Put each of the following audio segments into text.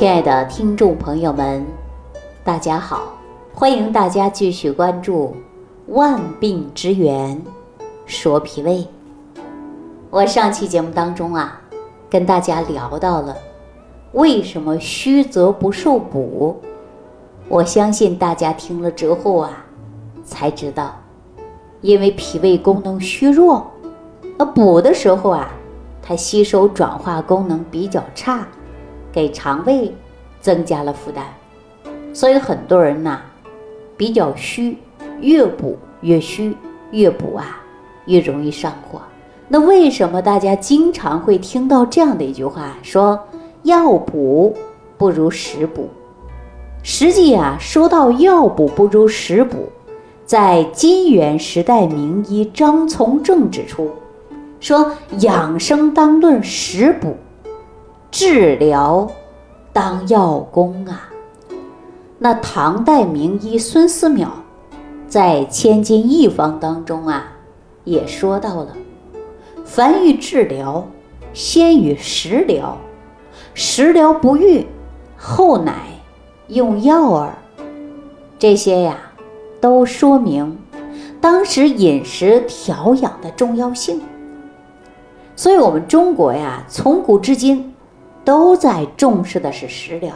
亲爱的听众朋友们，大家好！欢迎大家继续关注《万病之源说脾胃》。我上期节目当中啊，跟大家聊到了为什么虚则不受补。我相信大家听了之后啊，才知道，因为脾胃功能虚弱，那补的时候啊，它吸收转化功能比较差。给肠胃增加了负担，所以很多人呐比较虚，越补越虚，越补啊越容易上火。那为什么大家经常会听到这样的一句话，说药补不如食补？实际啊，说到药补不如食补，在金元时代名医张从正指出，说养生当论食补。治疗当药功啊！那唐代名医孙思邈在《千金一方》当中啊，也说到了：凡欲治疗，先与食疗，食疗不愈，后乃用药耳。这些呀，都说明当时饮食调养的重要性。所以，我们中国呀，从古至今。都在重视的是食疗，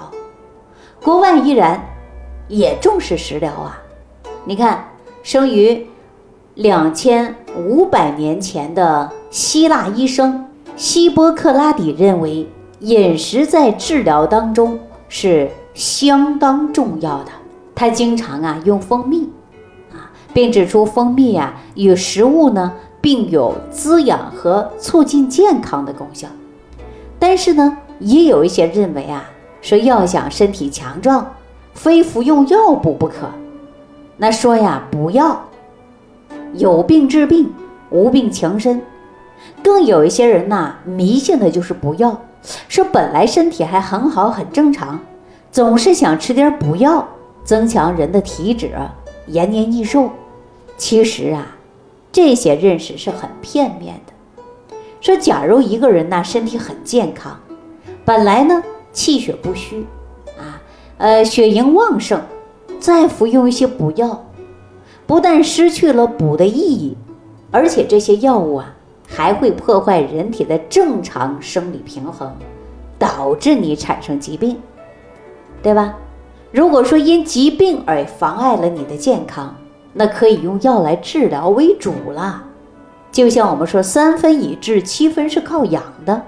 国外依然也重视食疗啊！你看，生于两千五百年前的希腊医生希波克拉底认为，饮食在治疗当中是相当重要的。他经常啊用蜂蜜啊，并指出蜂蜜啊与食物呢并有滋养和促进健康的功效。但是呢。也有一些认为啊，说要想身体强壮，非服用药补不可。那说呀，不要有病治病，无病强身。更有一些人呐，迷信的就是不要，说本来身体还很好，很正常，总是想吃点补药，增强人的体质，延年益寿。其实啊，这些认识是很片面的。说假如一个人呐，身体很健康。本来呢，气血不虚，啊，呃，血营旺盛，再服用一些补药，不但失去了补的意义，而且这些药物啊，还会破坏人体的正常生理平衡，导致你产生疾病，对吧？如果说因疾病而妨碍了你的健康，那可以用药来治疗为主了。就像我们说，三分以治，七分是靠养的，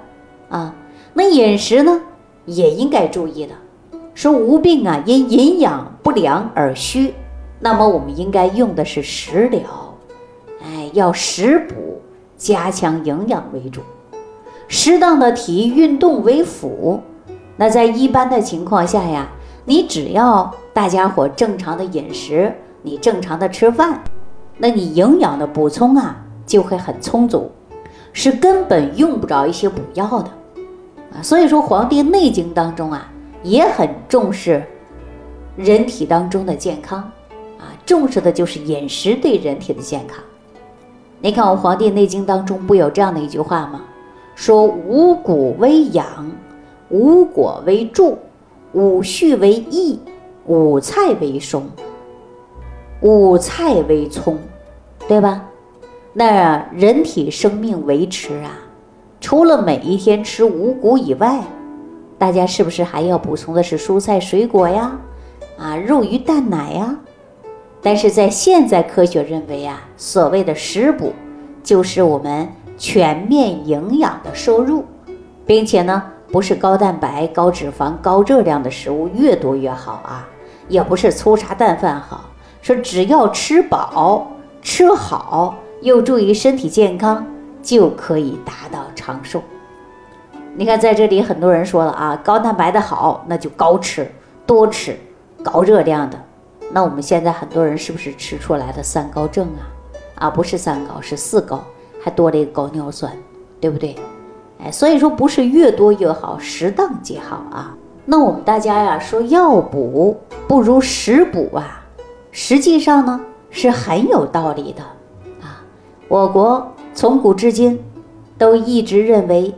啊。那饮食呢，也应该注意的。说无病啊，因营养不良而虚，那么我们应该用的是食疗，哎，要食补，加强营养为主，适当的体育运动为辅。那在一般的情况下呀，你只要大家伙正常的饮食，你正常的吃饭，那你营养的补充啊就会很充足，是根本用不着一些补药的。啊所以说，《黄帝内经》当中啊，也很重视人体当中的健康啊，重视的就是饮食对人体的健康。你看，我《黄帝内经》当中不有这样的一句话吗？说五谷为养，五果为助，五畜为益，五菜为松，五菜为葱，对吧？那人体生命维持啊。除了每一天吃五谷以外，大家是不是还要补充的是蔬菜水果呀？啊，肉鱼蛋奶呀？但是在现在科学认为啊，所谓的食补就是我们全面营养的摄入，并且呢，不是高蛋白、高脂肪、高热量的食物越多越好啊，也不是粗茶淡饭好，说只要吃饱、吃好，又注意身体健康。就可以达到长寿。你看，在这里很多人说了啊，高蛋白的好，那就高吃多吃，高热量的。那我们现在很多人是不是吃出来的三高症啊？啊，不是三高，是四高，还多了一个高尿酸，对不对？哎，所以说不是越多越好，适当即好啊。那我们大家呀说药补不如食补啊，实际上呢是很有道理的啊。我国。从古至今，都一直认为，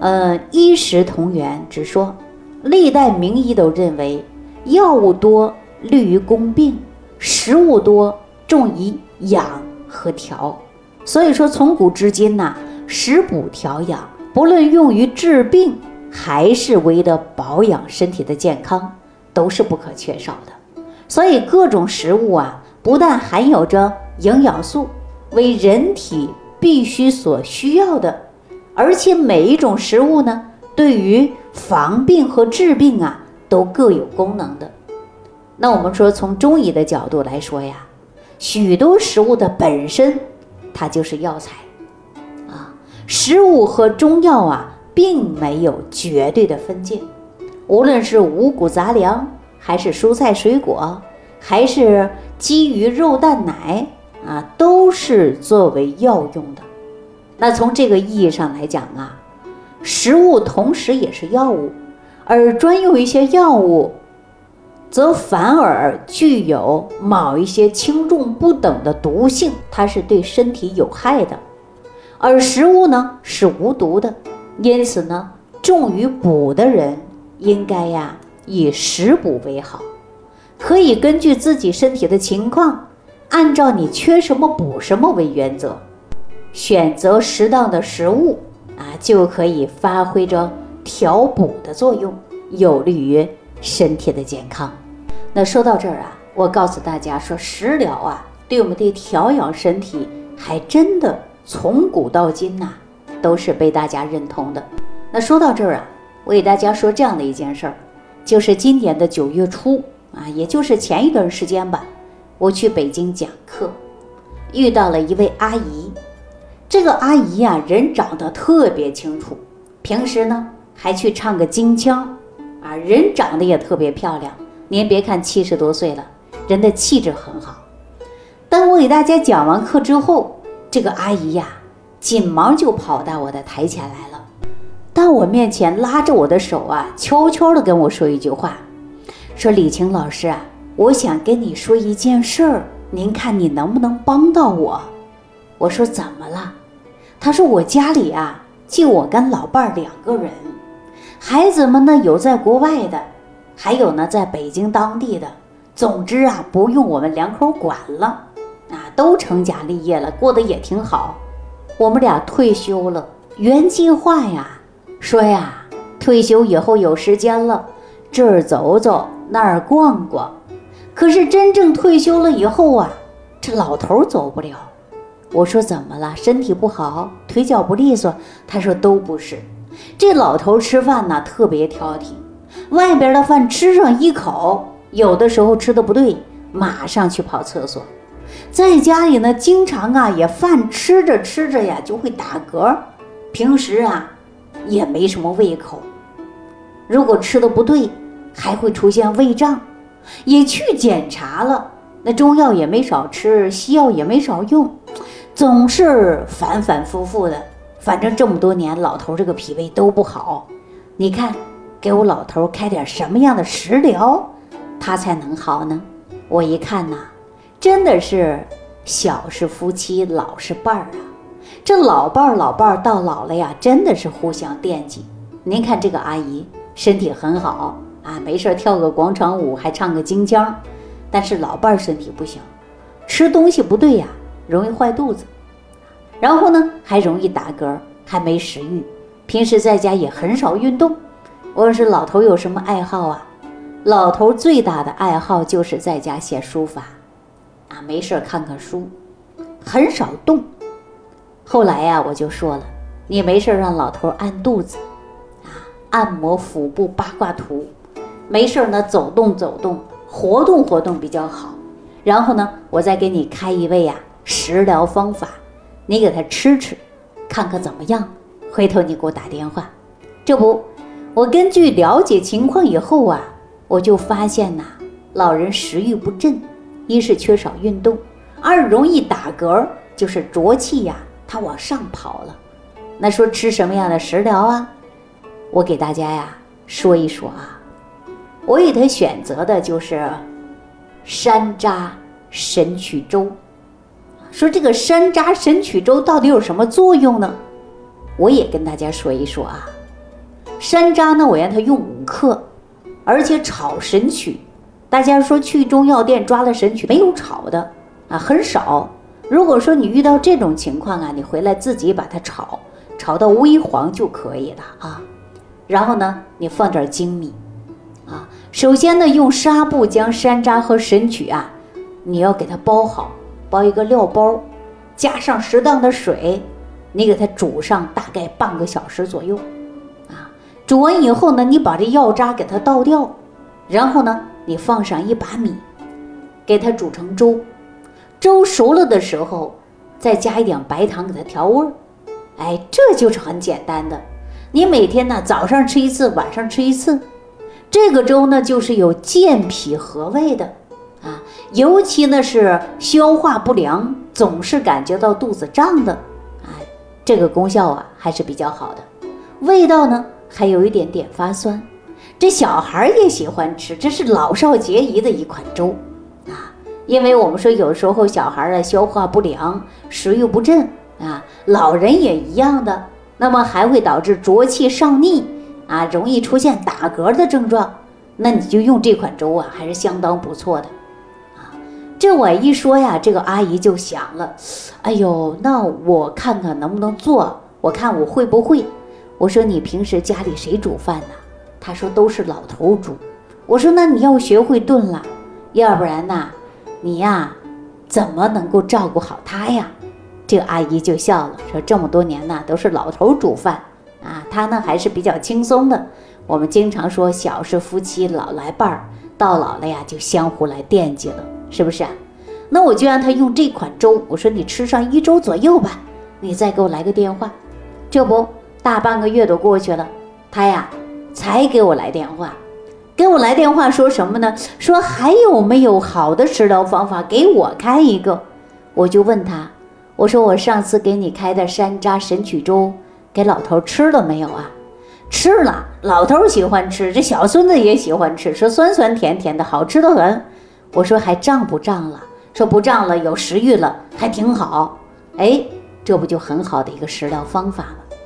呃，医食同源，之说历代名医都认为，药物多利于攻病，食物多重于养和调。所以说，从古至今呐，食补调养，不论用于治病，还是为了保养身体的健康，都是不可缺少的。所以，各种食物啊，不但含有着营养素，为人体必须所需要的，而且每一种食物呢，对于防病和治病啊，都各有功能的。那我们说，从中医的角度来说呀，许多食物的本身，它就是药材啊。食物和中药啊，并没有绝对的分界。无论是五谷杂粮，还是蔬菜水果，还是鸡鱼肉蛋奶啊，都是作为药用的。那从这个意义上来讲啊。食物同时也是药物，而专用一些药物，则反而具有某一些轻重不等的毒性，它是对身体有害的。而食物呢是无毒的，因此呢，重于补的人应该呀以食补为好，可以根据自己身体的情况，按照你缺什么补什么为原则，选择适当的食物。啊，就可以发挥着调补的作用，有利于身体的健康。那说到这儿啊，我告诉大家说，食疗啊，对我们的调养身体，还真的从古到今呐，都是被大家认同的。那说到这儿啊，我给大家说这样的一件事儿，就是今年的九月初啊，也就是前一段时间吧，我去北京讲课，遇到了一位阿姨。这个阿姨呀，人长得特别清楚，平时呢还去唱个京腔，啊，人长得也特别漂亮。您别看七十多岁了，人的气质很好。当我给大家讲完课之后，这个阿姨呀，紧忙就跑到我的台前来了，到我面前拉着我的手啊，悄悄地跟我说一句话，说：“李晴老师啊，我想跟你说一件事儿，您看你能不能帮到我？”我说：“怎么了？”他说：“我家里啊，就我跟老伴儿两个人，孩子们呢有在国外的，还有呢在北京当地的。总之啊，不用我们两口管了，啊，都成家立业了，过得也挺好。我们俩退休了，原计划呀，说呀，退休以后有时间了，这儿走走，那儿逛逛。可是真正退休了以后啊，这老头走不了。”我说怎么了？身体不好，腿脚不利索。他说都不是，这老头吃饭呢特别挑剔，外边的饭吃上一口，有的时候吃的不对，马上去跑厕所。在家里呢，经常啊也饭吃着吃着呀就会打嗝，平时啊也没什么胃口。如果吃的不对，还会出现胃胀，也去检查了，那中药也没少吃，西药也没少用。总是反反复复的，反正这么多年，老头这个脾胃都不好。你看，给我老头开点什么样的食疗，他才能好呢？我一看呐，真的是小是夫妻，老是伴儿啊。这老伴儿老伴儿到老了呀，真的是互相惦记。您看这个阿姨身体很好啊，没事跳个广场舞，还唱个京腔，但是老伴儿身体不行，吃东西不对呀。容易坏肚子，然后呢还容易打嗝，还没食欲。平时在家也很少运动。我说老头有什么爱好啊？老头最大的爱好就是在家写书法，啊，没事看看书，很少动。后来呀，我就说了，你没事让老头按肚子，啊，按摩腹部八卦图，没事呢走动走动，活动活动比较好。然后呢，我再给你开一味呀。食疗方法，你给他吃吃，看看怎么样？回头你给我打电话。这不，我根据了解情况以后啊，我就发现呐，老人食欲不振，一是缺少运动，二容易打嗝，就是浊气呀，它往上跑了。那说吃什么样的食疗啊？我给大家呀说一说啊，我给他选择的就是山楂神曲粥。说这个山楂神曲粥到底有什么作用呢？我也跟大家说一说啊。山楂呢，我让它用五克，而且炒神曲，大家说去中药店抓了神曲没有炒的啊，很少。如果说你遇到这种情况啊，你回来自己把它炒，炒到微黄就可以了啊。然后呢，你放点粳米，首先呢用纱布将山楂和神曲啊，你要给它包好，包一个料包，加上适当的水，你给它煮上大概半个小时左右。啊煮完以后呢，你把这药渣给它倒掉，然后呢，你放上一把米，给它煮成粥。粥熟了的时候，再加一点白糖给它调味儿。哎，这就是很简单的。你每天呢，早上吃一次，晚上吃一次。这个粥呢，就是有健脾和胃的啊，尤其呢是消化不良，总是感觉到肚子胀的，啊，这个功效啊还是比较好的。味道呢？还有一点点发酸，这小孩儿也喜欢吃，这是老少皆宜的一款粥啊。因为我们说有时候小孩儿啊消化不良、食欲不振啊，老人也一样的，那么还会导致浊气上逆啊，容易出现打嗝的症状。那你就用这款粥啊，还是相当不错的啊。这我一说呀，这个阿姨就想了，哎呦，那我看看能不能做，我看我会不会。我说你平时家里谁煮饭呢？他说都是老头煮。我说那你要学会炖了，要不然呢，你呀怎么能够照顾好他呀？这个阿姨就笑了，说这么多年呢都是老头煮饭他呢还是比较轻松的。我们经常说小是夫妻老来伴儿，到老了呀就相互来惦记了，是不是啊？那我就让他用这款粥。我说你吃上一周左右吧，你再给我来个电话，这不。大半个月都过去了，他呀才给我来电话，给我来电话说什么呢？说还有没有好的食疗方法给我开一个？我就问他，我说我上次给你开的山楂神曲粥给老头吃了没有啊？吃了，老头喜欢吃，这小孙子也喜欢吃，说酸酸甜甜的，好吃的很。我说还胀不胀了？说不胀了，有食欲了，还挺好。哎，这不就很好的一个食疗方法吗？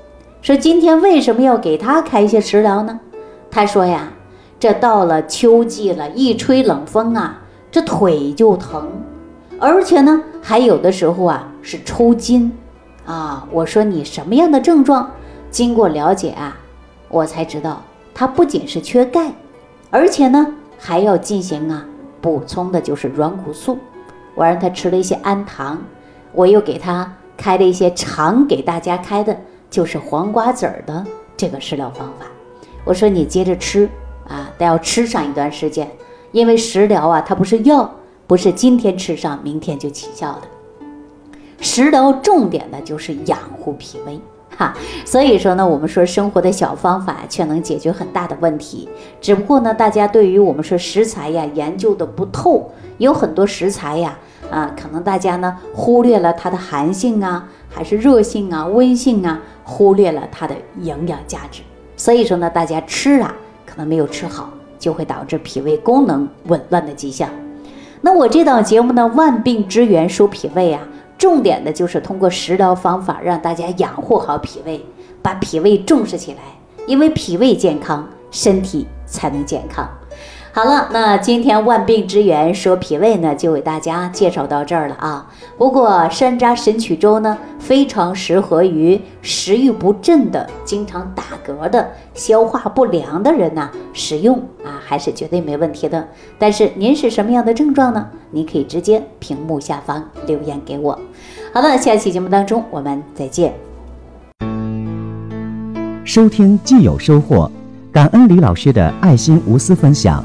说今天为什么要给他开一些食疗呢？他说呀，这到了秋季了，一吹冷风啊，这腿就疼，而且呢，还有的时候啊是抽筋啊。我说你什么样的症状？经过了解啊，我才知道他不仅是缺钙，而且呢还要进行啊补充的就是软骨素。我让他吃了一些氨糖，我又给他开了一些常给大家开的。就是黄瓜籽儿的这个食疗方法，我说你接着吃啊，得要吃上一段时间，因为食疗啊，它不是药，不是今天吃上明天就起效的。食疗重点呢就是养护脾胃哈，所以说呢，我们说生活的小方法却能解决很大的问题，只不过呢，大家对于我们说食材呀研究的不透，有很多食材呀啊，可能大家呢忽略了它的寒性啊，还是热性啊、温性啊。忽略了它的营养价值，所以说呢，大家吃啊可能没有吃好，就会导致脾胃功能紊乱的迹象。那我这档节目呢，万病之源说脾胃啊，重点的就是通过食疗方法让大家养护好脾胃，把脾胃重视起来，因为脾胃健康，身体才能健康。好了，那今天万病之源说脾胃呢，就为大家介绍到这儿了啊。不过山楂神曲粥呢，非常适合于食欲不振的、经常打嗝的、消化不良的人呐食用啊，还是绝对没问题的。但是您是什么样的症状呢？您可以直接屏幕下方留言给我。好了，下期节目当中我们再见。收听既有收获，感恩李老师的爱心无私分享。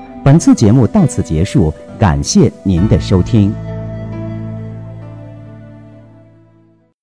本次节目到此结束。感谢您的收听。